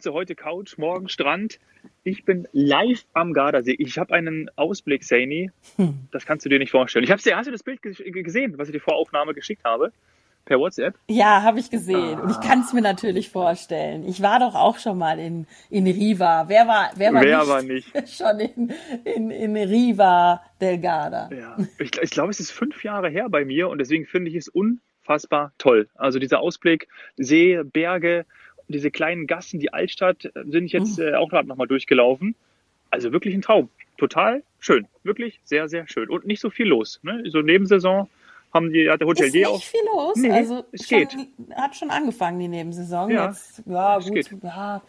Zu heute Couch, morgen Strand. Ich bin live am Gardasee. Ich habe einen Ausblick, Saini. Das kannst du dir nicht vorstellen. Ich habe dir, hast du das Bild gesehen, was ich dir vor Aufnahme geschickt habe? Per WhatsApp? Ja, habe ich gesehen. Ah. Und ich kann es mir natürlich vorstellen. Ich war doch auch schon mal in, in Riva. Wer war, wer war, wer nicht, war nicht schon in, in, in Riva del Garda? Ja. Ich, ich glaube, es ist fünf Jahre her bei mir und deswegen finde ich es unfassbar toll. Also dieser Ausblick, See, Berge, diese kleinen Gassen, die Altstadt, äh, sind ich jetzt mhm. äh, auch gerade nochmal durchgelaufen. Also wirklich ein Traum. Total schön. Wirklich sehr, sehr schön. Und nicht so viel los. Ne? So Nebensaison haben die, hat der auch. Ist nicht viel los. Nee, also es schon, geht. Hat schon angefangen, die Nebensaison. Ja, Jetzt, ja gut. Ja,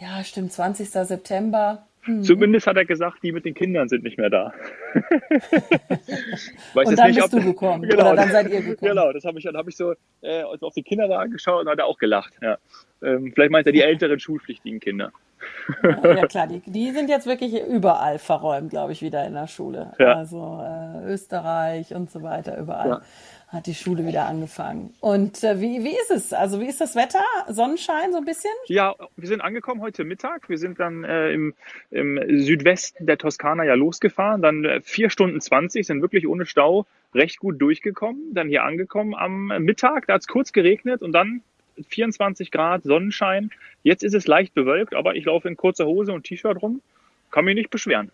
ja, stimmt. 20. September. Mhm. Zumindest hat er gesagt, die mit den Kindern sind nicht mehr da. Weiß und dann nicht, bist ob, du gekommen. Genau, oder dann seid ihr gekommen. Genau, das habe ich, dann habe ich so äh, auf die Kinderwagen geschaut und hat er auch gelacht. Ja. Ähm, vielleicht meint er die älteren schulpflichtigen Kinder. ja klar, die, die sind jetzt wirklich überall verräumt, glaube ich, wieder in der Schule. Ja. Also äh, Österreich und so weiter, überall. Ja hat die Schule wieder angefangen. Und äh, wie, wie ist es? Also wie ist das Wetter? Sonnenschein so ein bisschen? Ja, wir sind angekommen heute Mittag. Wir sind dann äh, im, im Südwesten der Toskana ja losgefahren. Dann äh, vier Stunden zwanzig, sind wirklich ohne Stau recht gut durchgekommen. Dann hier angekommen am Mittag, da hat es kurz geregnet und dann 24 Grad Sonnenschein. Jetzt ist es leicht bewölkt, aber ich laufe in kurzer Hose und T-Shirt rum. Kann mich nicht beschweren.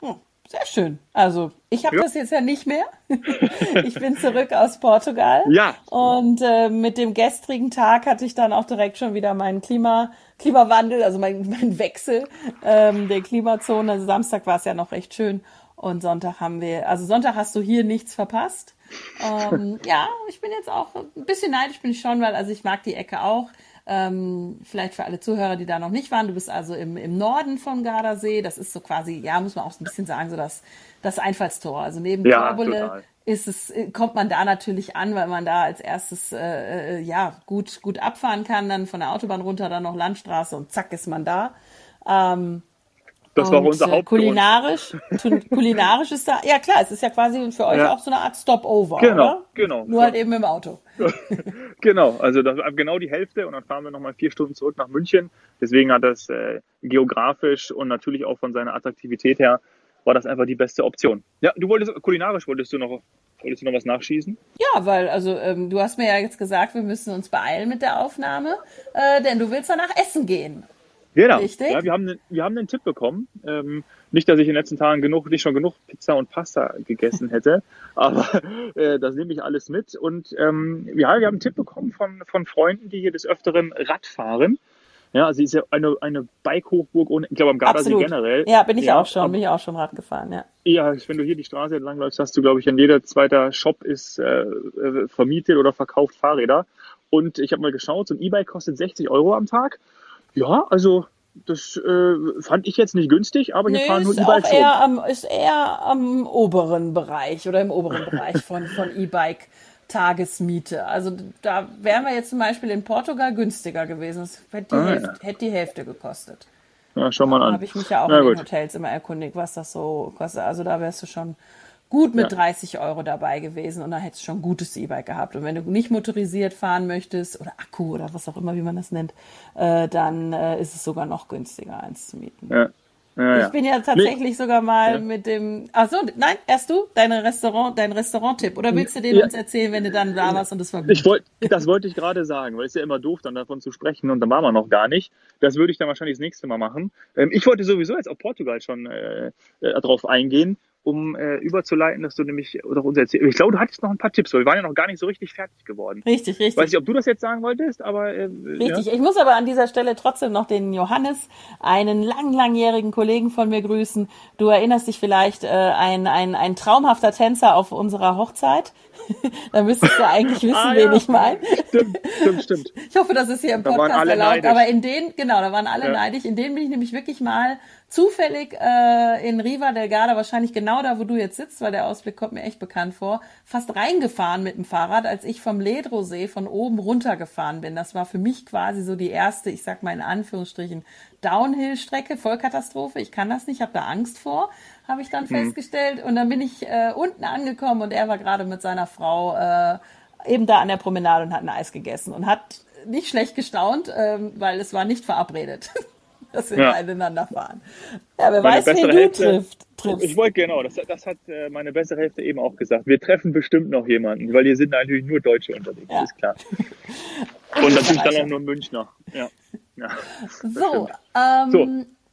Oh, sehr schön. Also ich habe ja. das jetzt ja nicht mehr. ich bin zurück aus Portugal. Ja. Und äh, mit dem gestrigen Tag hatte ich dann auch direkt schon wieder meinen Klima, Klimawandel, also mein, mein Wechsel ähm, der Klimazone. Also Samstag war es ja noch recht schön. Und Sonntag haben wir, also Sonntag hast du hier nichts verpasst. Ähm, ja, ich bin jetzt auch ein bisschen neidisch bin ich schon, weil also ich mag die Ecke auch. Ähm, vielleicht für alle Zuhörer, die da noch nicht waren, du bist also im, im Norden von Gardasee. Das ist so quasi, ja, muss man auch ein bisschen sagen, so das, das Einfallstor. Also neben ja, Torbole ist es, kommt man da natürlich an, weil man da als erstes äh, äh, ja gut, gut abfahren kann, dann von der Autobahn runter, dann noch Landstraße und zack ist man da. Ähm, das war unser äh, Hauptgrund. Kulinarisch, kulinarisch ist da, ja klar, es ist ja quasi für euch ja. auch so eine Art Stopover, genau, oder? Genau, Nur halt eben im Auto. genau, also das, genau die Hälfte und dann fahren wir nochmal vier Stunden zurück nach München. Deswegen hat das äh, geografisch und natürlich auch von seiner Attraktivität her war das einfach die beste Option. Ja, du wolltest kulinarisch wolltest du noch wolltest du noch was nachschießen? Ja, weil also ähm, du hast mir ja jetzt gesagt, wir müssen uns beeilen mit der Aufnahme, äh, denn du willst danach essen gehen. Genau. Richtig? Ja, wir haben, einen, wir haben einen Tipp bekommen. Ähm, nicht, dass ich in den letzten Tagen genug, nicht schon genug Pizza und Pasta gegessen hätte, aber äh, das nehme ich alles mit. Und ähm, ja, wir haben einen Tipp bekommen von, von Freunden, die hier des Öfteren Rad fahren. Ja, sie ist ja eine, eine Bike-Hochburg und ich glaube am Gardasee Absolut. generell. Ja, bin ich ja, auch schon, bin ich auch schon Rad gefahren, ja. Ja, wenn du hier die Straße entlang läufst, hast du, glaube ich, an jeder zweiter Shop ist äh, äh vermietet oder verkauft Fahrräder. Und ich habe mal geschaut, so ein E-Bike kostet 60 Euro am Tag. Ja, also das äh, fand ich jetzt nicht günstig, aber hier nee, fahren nur E-Bikes eher am, Ist eher am oberen Bereich oder im oberen Bereich von, von E-Bike. Tagesmiete. Also da wären wir jetzt zum Beispiel in Portugal günstiger gewesen. Das hätte die, ah, Hälfte, ja. hätte die Hälfte gekostet. Ja, schau mal an. Da habe ich mich ja auch Na, in den Hotels immer erkundigt, was das so kostet. Also da wärst du schon gut mit ja. 30 Euro dabei gewesen und dann hättest du schon ein gutes E-Bike gehabt. Und wenn du nicht motorisiert fahren möchtest oder Akku oder was auch immer, wie man das nennt, äh, dann äh, ist es sogar noch günstiger, eins zu mieten. Ja. Ja, ich bin ja tatsächlich nee. sogar mal mit dem. Ach so, nein, erst du deine Restaurant, dein Restaurant-Tipp oder willst du den uns erzählen, wenn du dann da warst und es war gut? Ich wollte, das wollte ich gerade sagen, weil es ist ja immer doof, dann davon zu sprechen und dann waren wir noch gar nicht. Das würde ich dann wahrscheinlich das nächste Mal machen. Ähm, ich wollte sowieso jetzt auf Portugal schon äh, äh, drauf eingehen um äh, überzuleiten, dass du nämlich oder uns erzählst. Ich glaube, du hattest noch ein paar Tipps, weil wir waren ja noch gar nicht so richtig fertig geworden. Richtig, richtig. Weiß nicht, ob du das jetzt sagen wolltest, aber äh, richtig. Ja. Ich muss aber an dieser Stelle trotzdem noch den Johannes, einen lang langjährigen Kollegen von mir grüßen. Du erinnerst dich vielleicht äh, ein, ein ein traumhafter Tänzer auf unserer Hochzeit. da müsstest du eigentlich wissen, ah, wen ja. ich meine. Stimmt, stimmt, stimmt. Ich hoffe, das ist hier im Podcast erlaubt. Neidisch. Aber in den, genau, da waren alle ja. neidisch. In denen bin ich nämlich wirklich mal zufällig äh, in Riva del Garda, wahrscheinlich genau da, wo du jetzt sitzt, weil der Ausblick kommt mir echt bekannt vor, fast reingefahren mit dem Fahrrad, als ich vom Ledrosee von oben runtergefahren bin. Das war für mich quasi so die erste, ich sag mal in Anführungsstrichen, Downhill-Strecke, Vollkatastrophe. Ich kann das nicht, habe da Angst vor, habe ich dann mhm. festgestellt. Und dann bin ich äh, unten angekommen und er war gerade mit seiner Frau äh, eben da an der Promenade und hat ein Eis gegessen und hat nicht schlecht gestaunt, ähm, weil es war nicht verabredet, dass wir ja. miteinander fahren. Ja, wer meine weiß, wen du trifft, triffst. Ich wollte genau, das, das hat äh, meine bessere Hälfte eben auch gesagt. Wir treffen bestimmt noch jemanden, weil hier sind natürlich nur Deutsche unterwegs, ja. ist klar. Und natürlich dann auch nur Münchner. Ja. ja so, ähm, so,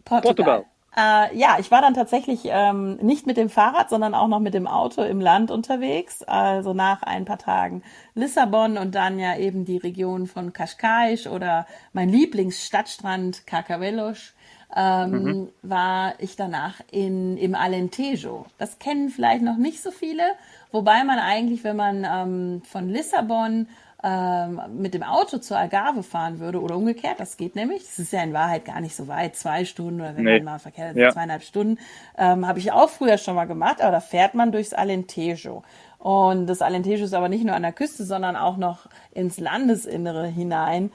Portugal. Portugal. Äh, ja, ich war dann tatsächlich ähm, nicht mit dem Fahrrad, sondern auch noch mit dem Auto im Land unterwegs. Also nach ein paar Tagen Lissabon und dann ja eben die Region von Cascais oder mein Lieblingsstadtstrand Carcavelos. Ähm, mhm. war ich danach in, im Alentejo. Das kennen vielleicht noch nicht so viele, wobei man eigentlich, wenn man ähm, von Lissabon ähm, mit dem Auto zur Algarve fahren würde oder umgekehrt, das geht nämlich. Das ist ja in Wahrheit gar nicht so weit, zwei Stunden oder wenn nee. man mal verkehrt ja. zweieinhalb Stunden. Ähm, Habe ich auch früher schon mal gemacht, aber da fährt man durchs Alentejo. Und das Alentejo ist aber nicht nur an der Küste, sondern auch noch ins Landesinnere hinein.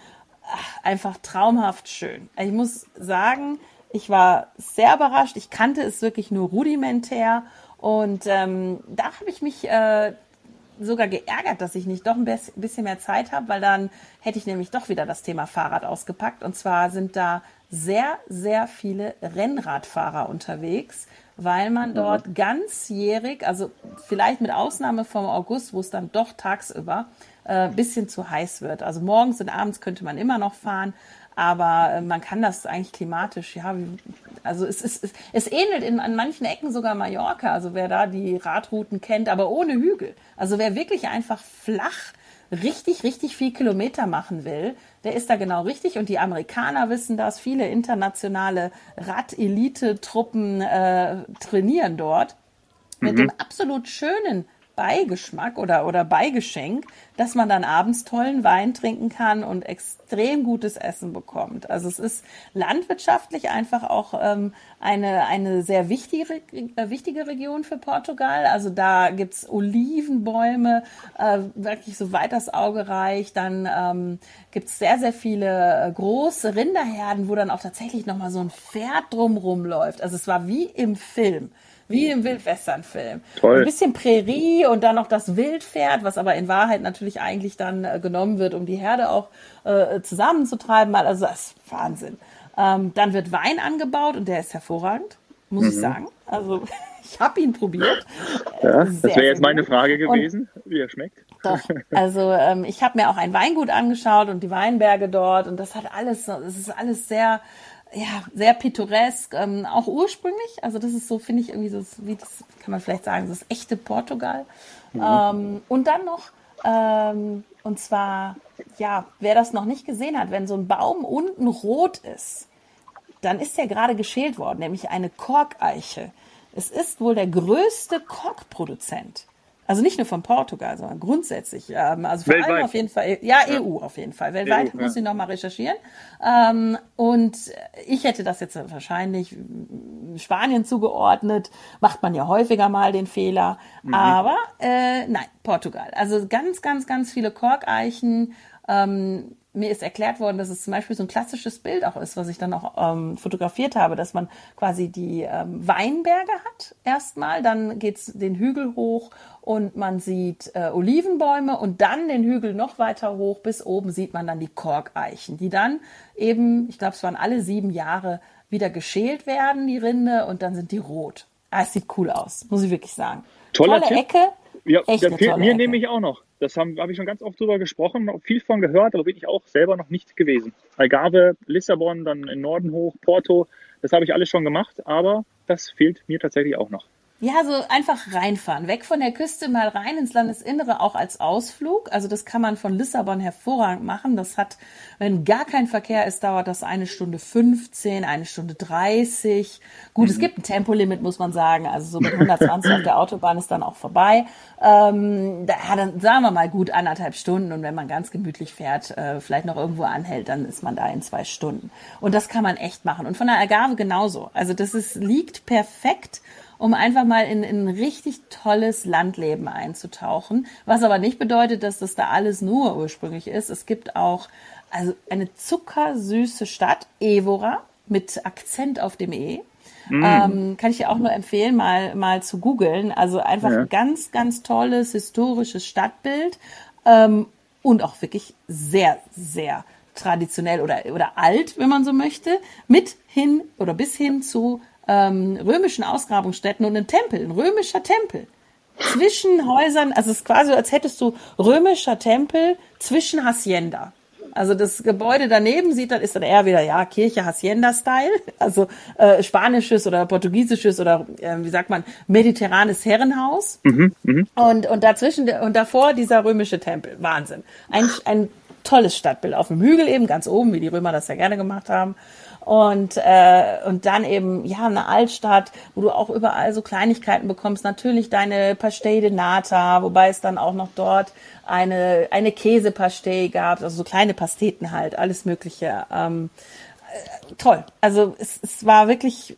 Ach, einfach traumhaft schön. Ich muss sagen, ich war sehr überrascht. Ich kannte es wirklich nur rudimentär. Und ähm, da habe ich mich äh, sogar geärgert, dass ich nicht doch ein bisschen mehr Zeit habe, weil dann hätte ich nämlich doch wieder das Thema Fahrrad ausgepackt. Und zwar sind da sehr, sehr viele Rennradfahrer unterwegs, weil man dort ganzjährig, also vielleicht mit Ausnahme vom August, wo es dann doch tagsüber äh, bisschen zu heiß wird. Also morgens und abends könnte man immer noch fahren, aber äh, man kann das eigentlich klimatisch, ja, also es, ist, es, es ähnelt in, an manchen Ecken sogar Mallorca, also wer da die Radrouten kennt, aber ohne Hügel. Also wer wirklich einfach flach richtig, richtig viel Kilometer machen will, der ist da genau richtig. Und die Amerikaner wissen das. Viele internationale Rad-Elite-Truppen äh, trainieren dort mit mhm. dem absolut schönen Beigeschmack oder, oder Beigeschenk, dass man dann abends tollen Wein trinken kann und extrem gutes Essen bekommt. Also es ist landwirtschaftlich einfach auch ähm, eine, eine sehr wichtige, äh, wichtige Region für Portugal. Also da gibt's Olivenbäume, äh, wirklich so weit das Auge reicht. Dann ähm, gibt's sehr, sehr viele äh, große Rinderherden, wo dann auch tatsächlich nochmal so ein Pferd drumrum läuft. Also es war wie im Film. Wie im Wildwestern-Film. Ein bisschen Prärie und dann noch das Wildpferd, was aber in Wahrheit natürlich eigentlich dann äh, genommen wird, um die Herde auch äh, zusammenzutreiben. Also das ist Wahnsinn. Ähm, dann wird Wein angebaut und der ist hervorragend, muss mhm. ich sagen. Also ich habe ihn probiert. Ja, das wäre jetzt meine Frage gewesen, und, wie er schmeckt. Doch, also ähm, ich habe mir auch ein Weingut angeschaut und die Weinberge dort und das hat alles, es ist alles sehr ja, sehr pittoresk, ähm, auch ursprünglich. Also das ist so, finde ich, irgendwie so, wie das kann man vielleicht sagen, das echte Portugal. Mhm. Ähm, und dann noch, ähm, und zwar, ja, wer das noch nicht gesehen hat, wenn so ein Baum unten rot ist, dann ist der gerade geschält worden, nämlich eine Korkeiche. Es ist wohl der größte Korkproduzent. Also nicht nur von Portugal, sondern grundsätzlich. Ähm, also vor Weltweit. allem auf jeden Fall, ja, ja, EU auf jeden Fall. Weltweit EU, muss ich nochmal recherchieren. Ähm, und ich hätte das jetzt wahrscheinlich Spanien zugeordnet. Macht man ja häufiger mal den Fehler. Mhm. Aber äh, nein, Portugal. Also ganz, ganz, ganz viele Korkeichen. Ähm, mir ist erklärt worden, dass es zum Beispiel so ein klassisches Bild auch ist, was ich dann auch ähm, fotografiert habe, dass man quasi die ähm, Weinberge hat erstmal, dann geht's den Hügel hoch und man sieht äh, Olivenbäume und dann den Hügel noch weiter hoch, bis oben sieht man dann die Korkeichen, die dann eben, ich glaube, es waren alle sieben Jahre, wieder geschält werden, die Rinde, und dann sind die rot. Ah, es sieht cool aus, muss ich wirklich sagen. Toller Tolle Tipp. Ecke. Ja, Echt der fehlt mir nehme ich auch noch. Das habe hab ich schon ganz oft drüber gesprochen, viel von gehört, aber wirklich auch selber noch nicht gewesen. Algarve, Lissabon, dann in Norden hoch, Porto, das habe ich alles schon gemacht, aber das fehlt mir tatsächlich auch noch. Ja, so einfach reinfahren. Weg von der Küste mal rein ins Landesinnere, auch als Ausflug. Also das kann man von Lissabon hervorragend machen. Das hat, wenn gar kein Verkehr ist, dauert das eine Stunde 15, eine Stunde 30. Gut, mhm. es gibt ein Tempolimit, muss man sagen. Also so mit 120 auf der Autobahn ist dann auch vorbei. Ähm, da, dann sagen wir mal gut anderthalb Stunden. Und wenn man ganz gemütlich fährt, äh, vielleicht noch irgendwo anhält, dann ist man da in zwei Stunden. Und das kann man echt machen. Und von der Algarve genauso. Also das ist, liegt perfekt um einfach mal in, in ein richtig tolles Landleben einzutauchen. Was aber nicht bedeutet, dass das da alles nur ursprünglich ist. Es gibt auch also eine zuckersüße Stadt, Evora, mit Akzent auf dem E. Mm. Ähm, kann ich dir auch nur empfehlen, mal, mal zu googeln. Also einfach ja. ein ganz, ganz tolles historisches Stadtbild. Ähm, und auch wirklich sehr, sehr traditionell oder, oder alt, wenn man so möchte, mit hin oder bis hin zu ähm, römischen Ausgrabungsstätten und einem Tempel, ein römischer Tempel. Zwischen Häusern, also es ist quasi, als hättest du römischer Tempel zwischen Hacienda. Also das Gebäude daneben sieht dann ist dann eher wieder ja Kirche Hacienda-Style, also äh, spanisches oder portugiesisches oder äh, wie sagt man mediterranes Herrenhaus. Mhm, mh. Und und dazwischen und davor dieser römische Tempel, Wahnsinn. Ein ein tolles Stadtbild auf dem Hügel eben ganz oben, wie die Römer das ja gerne gemacht haben und äh, und dann eben ja eine Altstadt, wo du auch überall so Kleinigkeiten bekommst. Natürlich deine Pastei de Nata, wobei es dann auch noch dort eine eine Käsepastei gab, also so kleine Pasteten halt, alles Mögliche. Ähm, äh, toll. Also es, es war wirklich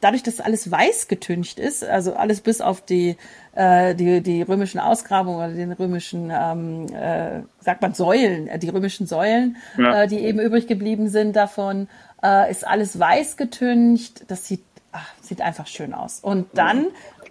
dadurch, dass alles weiß getüncht ist, also alles bis auf die äh, die die römischen Ausgrabungen oder den römischen ähm, äh, sagt man Säulen, die römischen Säulen, ja. äh, die eben übrig geblieben sind davon äh, ist alles weiß getüncht. Das sieht, ach, sieht einfach schön aus. Und dann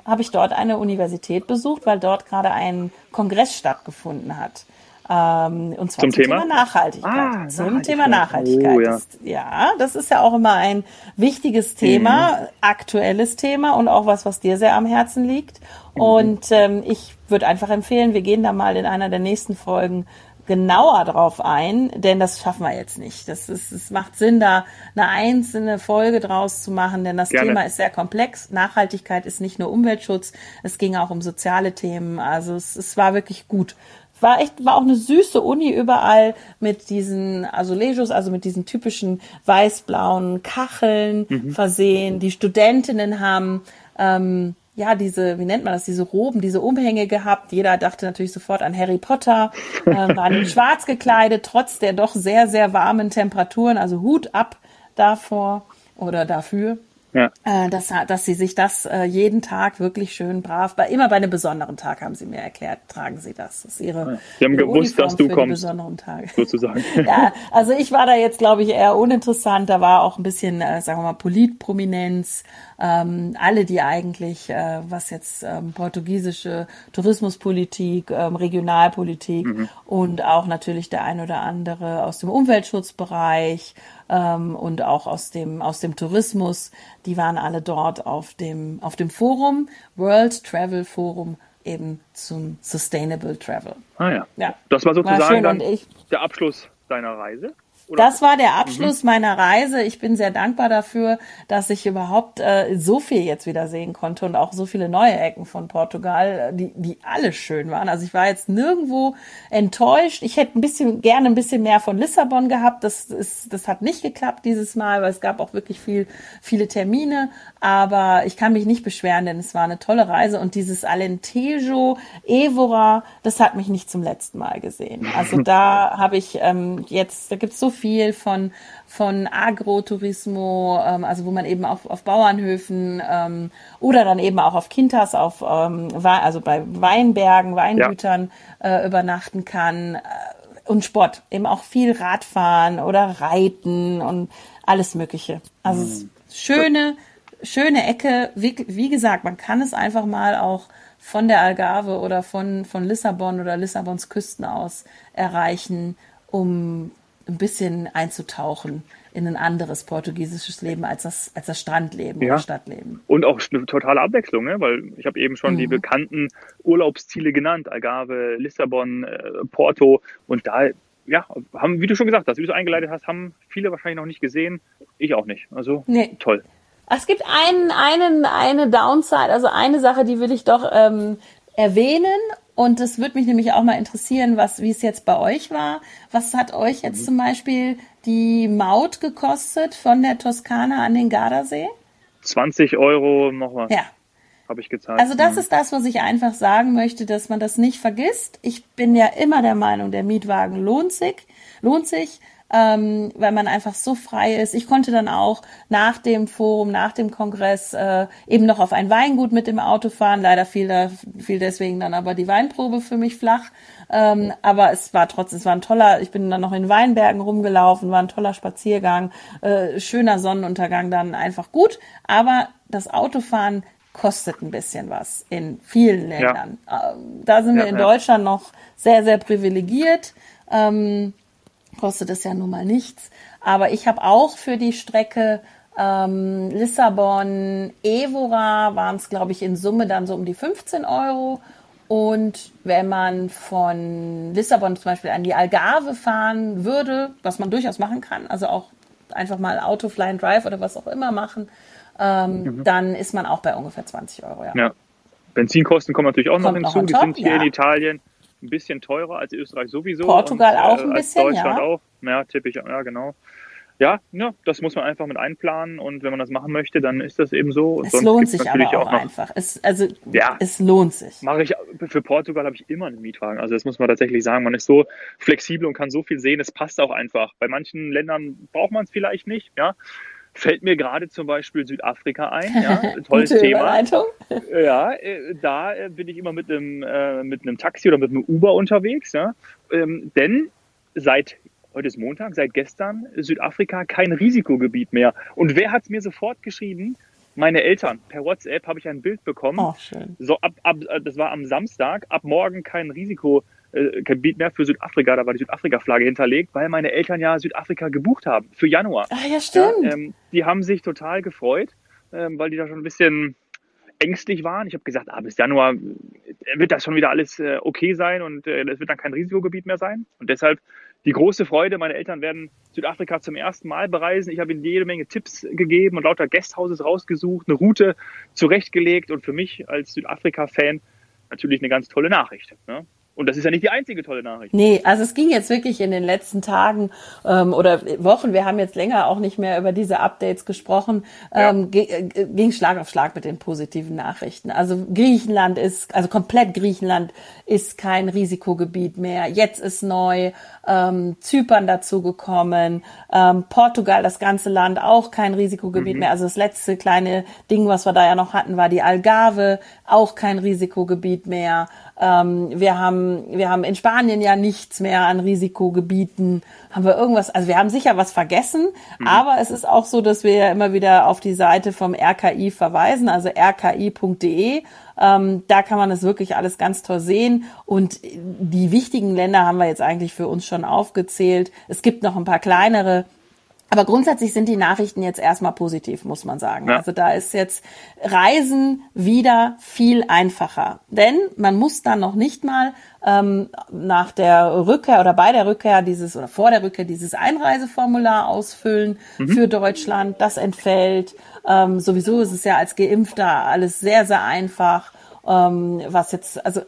habe ich dort eine Universität besucht, weil dort gerade ein Kongress stattgefunden hat. Ähm, und zwar zum, zum Thema? Thema, Nachhaltigkeit. Ah, zum Nachhaltigkeit. Thema Nachhaltigkeit. Oh, ja. Das, ja. das ist ja auch immer ein wichtiges Thema, mhm. aktuelles Thema und auch was, was dir sehr am Herzen liegt. Mhm. Und ähm, ich würde einfach empfehlen, wir gehen da mal in einer der nächsten Folgen genauer drauf ein, denn das schaffen wir jetzt nicht. Das ist, es macht Sinn, da eine einzelne Folge draus zu machen, denn das Gerne. Thema ist sehr komplex. Nachhaltigkeit ist nicht nur Umweltschutz, es ging auch um soziale Themen. Also es, es war wirklich gut. War echt, war auch eine süße Uni überall mit diesen Azulejos, also mit diesen typischen weiß-blauen Kacheln mhm. versehen. Die Studentinnen haben ähm, ja, diese, wie nennt man das, diese Roben, diese Umhänge gehabt. Jeder dachte natürlich sofort an Harry Potter, äh, waren schwarz gekleidet, trotz der doch sehr, sehr warmen Temperaturen. Also Hut ab davor oder dafür. Ja. Äh, dass, dass sie sich das äh, jeden Tag wirklich schön brav, bei, immer bei einem besonderen Tag haben sie mir erklärt, tragen sie das. Das ist ihre, sie haben gewusst, Uniform dass du kommst. Besonderen Tag. Sozusagen. ja, also ich war da jetzt, glaube ich, eher uninteressant. Da war auch ein bisschen, äh, sagen wir mal, Politprominenz. Ähm, alle, die eigentlich, äh, was jetzt ähm, portugiesische Tourismuspolitik, ähm, Regionalpolitik mhm. und auch natürlich der ein oder andere aus dem Umweltschutzbereich ähm, und auch aus dem, aus dem Tourismus. Die waren alle dort auf dem, auf dem Forum, World Travel Forum eben zum Sustainable Travel. Ah ja. ja. Das war sozusagen war dann der Abschluss deiner Reise? Oder? Das war der Abschluss mhm. meiner Reise. Ich bin sehr dankbar dafür, dass ich überhaupt äh, so viel jetzt wieder sehen konnte und auch so viele neue Ecken von Portugal, äh, die, die alle schön waren. Also ich war jetzt nirgendwo enttäuscht. Ich hätte ein bisschen gerne ein bisschen mehr von Lissabon gehabt. Das ist, das hat nicht geklappt dieses Mal, weil es gab auch wirklich viel, viele Termine. Aber ich kann mich nicht beschweren, denn es war eine tolle Reise und dieses Alentejo, Evora, das hat mich nicht zum letzten Mal gesehen. Also da habe ich ähm, jetzt, da gibt's so viel von, von Agrotourismo, ähm, also wo man eben auf, auf Bauernhöfen ähm, oder dann eben auch auf Kintas, auf ähm, also bei Weinbergen, Weingütern ja. äh, übernachten kann. Äh, und Sport, eben auch viel Radfahren oder Reiten und alles Mögliche. Also mhm. schöne, schöne Ecke. Wie, wie gesagt, man kann es einfach mal auch von der Algarve oder von, von Lissabon oder Lissabons Küsten aus erreichen, um ein bisschen einzutauchen in ein anderes portugiesisches Leben als das, als das Strandleben ja. oder Stadtleben. Und auch eine totale Abwechslung, ne? weil ich habe eben schon mhm. die bekannten Urlaubsziele genannt, Algarve, Lissabon, äh, Porto und da ja, haben, wie du schon gesagt hast, wie du es eingeleitet hast, haben viele wahrscheinlich noch nicht gesehen. Ich auch nicht. Also nee. toll. Es gibt einen, einen, eine Downside, also eine Sache, die will ich doch ähm, erwähnen und es würde mich nämlich auch mal interessieren, was, wie es jetzt bei euch war. Was hat euch jetzt mhm. zum Beispiel die Maut gekostet von der Toskana an den Gardasee? 20 Euro nochmal. Ja. Habe ich gezahlt. Also das mhm. ist das, was ich einfach sagen möchte, dass man das nicht vergisst. Ich bin ja immer der Meinung, der Mietwagen lohnt sich, lohnt sich ähm, weil man einfach so frei ist. Ich konnte dann auch nach dem Forum, nach dem Kongress äh, eben noch auf ein Weingut mit dem Auto fahren. Leider fiel da fiel deswegen dann aber die Weinprobe für mich flach. Ähm, aber es war trotzdem, es war ein toller, ich bin dann noch in Weinbergen rumgelaufen, war ein toller Spaziergang, äh, schöner Sonnenuntergang dann einfach gut. Aber das Autofahren kostet ein bisschen was in vielen Ländern. Ja. Ähm, da sind wir ja, in Deutschland noch sehr, sehr privilegiert. Ähm, kostet es ja nun mal nichts. Aber ich habe auch für die Strecke ähm, Lissabon, Evora waren es, glaube ich, in Summe dann so um die 15 Euro. Und wenn man von Lissabon zum Beispiel an die Algarve fahren würde, was man durchaus machen kann, also auch einfach mal Auto, Fly and Drive oder was auch immer machen, ähm, mhm. dann ist man auch bei ungefähr 20 Euro. Ja. ja. Benzinkosten kommen natürlich auch Kommt noch hinzu. Noch Die sind hier ja. in Italien ein bisschen teurer als Österreich sowieso. Portugal und, auch äh, ein bisschen, Deutschland ja. auch. Ja, tippe ich, ja, genau. Ja, ja, das muss man einfach mit einplanen und wenn man das machen möchte, dann ist das eben so. Und es lohnt sich aber auch, auch einfach. Es, also, ja, es lohnt sich. Mache ich, für Portugal habe ich immer einen Mietwagen. Also das muss man tatsächlich sagen. Man ist so flexibel und kann so viel sehen. Es passt auch einfach. Bei manchen Ländern braucht man es vielleicht nicht, ja. Fällt mir gerade zum Beispiel Südafrika ein. Ja, tolles Thema. Überleitung. Ja, äh, da äh, bin ich immer mit einem, äh, mit einem Taxi oder mit einem Uber unterwegs. Ja? Ähm, denn seit, heute ist Montag, seit gestern Südafrika kein Risikogebiet mehr. Und wer hat es mir sofort geschrieben? Meine Eltern. Per WhatsApp habe ich ein Bild bekommen. Oh, schön. So ab, ab, das war am Samstag. Ab morgen kein Risiko äh, Gebiet mehr für Südafrika, da war die Südafrika-Flagge hinterlegt, weil meine Eltern ja Südafrika gebucht haben für Januar. Ah, ja, stimmt. Ja, ähm, die haben sich total gefreut, ähm, weil die da schon ein bisschen ängstlich waren. Ich habe gesagt, ah, bis Januar wird das schon wieder alles äh, okay sein und äh, das wird dann kein Risikogebiet mehr sein. Und deshalb die große Freude, meine Eltern werden Südafrika zum ersten Mal bereisen. Ich habe ihnen jede Menge Tipps gegeben und lauter Guesthouses rausgesucht, eine Route zurechtgelegt und für mich als Südafrika-Fan natürlich eine ganz tolle Nachricht. Ne? Und das ist ja nicht die einzige tolle Nachricht. Nee, also es ging jetzt wirklich in den letzten Tagen ähm, oder Wochen, wir haben jetzt länger auch nicht mehr über diese Updates gesprochen, ähm, ja. Äh, ging Schlag auf Schlag mit den positiven Nachrichten. Also Griechenland ist, also komplett Griechenland ist kein Risikogebiet mehr. Jetzt ist neu ähm, Zypern dazugekommen, ähm, Portugal, das ganze Land auch kein Risikogebiet mhm. mehr. Also das letzte kleine Ding, was wir da ja noch hatten, war die Algarve, auch kein Risikogebiet mehr. Ähm, wir haben, wir haben in Spanien ja nichts mehr an Risikogebieten. Haben wir irgendwas, also wir haben sicher was vergessen, mhm. aber es ist auch so, dass wir ja immer wieder auf die Seite vom RKI verweisen, also rki.de. Ähm, da kann man es wirklich alles ganz toll sehen. Und die wichtigen Länder haben wir jetzt eigentlich für uns schon aufgezählt. Es gibt noch ein paar kleinere. Aber grundsätzlich sind die Nachrichten jetzt erstmal positiv, muss man sagen. Ja. Also da ist jetzt Reisen wieder viel einfacher. Denn man muss dann noch nicht mal ähm, nach der Rückkehr oder bei der Rückkehr dieses oder vor der Rückkehr dieses Einreiseformular ausfüllen mhm. für Deutschland. Das entfällt. Ähm, sowieso ist es ja als Geimpfter alles sehr, sehr einfach ähm, was jetzt, also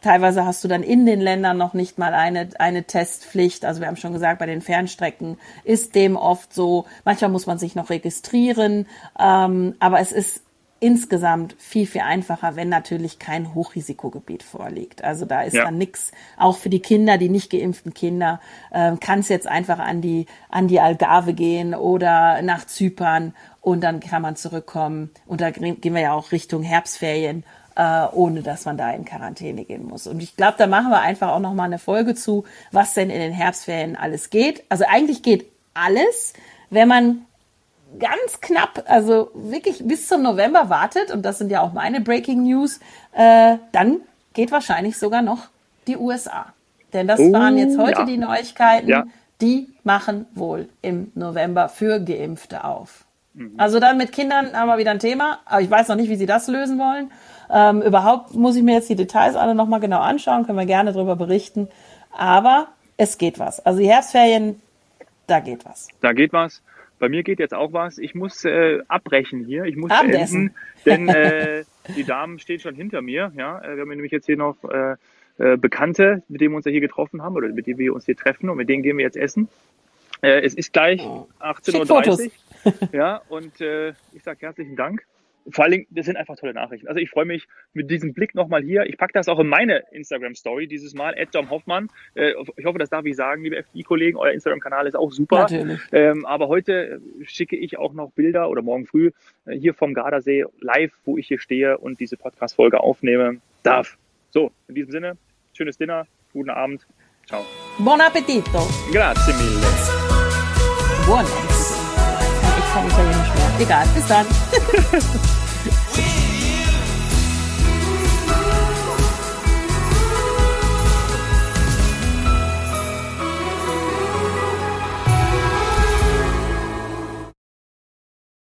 teilweise hast du dann in den Ländern noch nicht mal eine, eine Testpflicht. Also wir haben schon gesagt, bei den Fernstrecken ist dem oft so. Manchmal muss man sich noch registrieren, ähm, aber es ist insgesamt viel, viel einfacher, wenn natürlich kein Hochrisikogebiet vorliegt. Also da ist ja. dann nichts, auch für die Kinder, die nicht geimpften Kinder, äh, kann es jetzt einfach an die, an die Algarve gehen oder nach Zypern und dann kann man zurückkommen. Und da gehen wir ja auch Richtung Herbstferien äh, ohne dass man da in Quarantäne gehen muss. Und ich glaube, da machen wir einfach auch noch mal eine Folge zu, was denn in den Herbstferien alles geht. Also eigentlich geht alles, wenn man ganz knapp, also wirklich bis zum November wartet, und das sind ja auch meine Breaking News, äh, dann geht wahrscheinlich sogar noch die USA. Denn das oh, waren jetzt heute ja. die Neuigkeiten. Ja. Die machen wohl im November für Geimpfte auf. Mhm. Also dann mit Kindern haben wir wieder ein Thema, aber ich weiß noch nicht, wie sie das lösen wollen. Ähm, überhaupt muss ich mir jetzt die Details alle nochmal genau anschauen, können wir gerne darüber berichten. Aber es geht was. Also die Herbstferien, da geht was. Da geht was. Bei mir geht jetzt auch was. Ich muss äh, abbrechen hier. Ich muss Abendessen. denn äh, die Damen stehen schon hinter mir. Ja, äh, wir haben nämlich jetzt hier noch äh, äh, Bekannte, mit denen wir uns ja hier getroffen haben oder mit denen wir uns hier treffen und mit denen gehen wir jetzt essen. Äh, es ist gleich 18.30 Uhr. Ja, und äh, ich sage herzlichen Dank vor allen Dingen, das sind einfach tolle Nachrichten. Also ich freue mich mit diesem Blick nochmal hier. Ich packe das auch in meine Instagram-Story dieses Mal, Dom Hoffmann. Äh, ich hoffe, das darf ich sagen, liebe FDI-Kollegen. Euer Instagram-Kanal ist auch super. Natürlich. Ähm, aber heute schicke ich auch noch Bilder oder morgen früh äh, hier vom Gardasee live, wo ich hier stehe und diese Podcast-Folge aufnehme darf. So, in diesem Sinne, schönes Dinner, guten Abend. Ciao. Buon appetito. Grazie mille. Buon appetito. Kann Italienisch mehr. Egal, bis dann.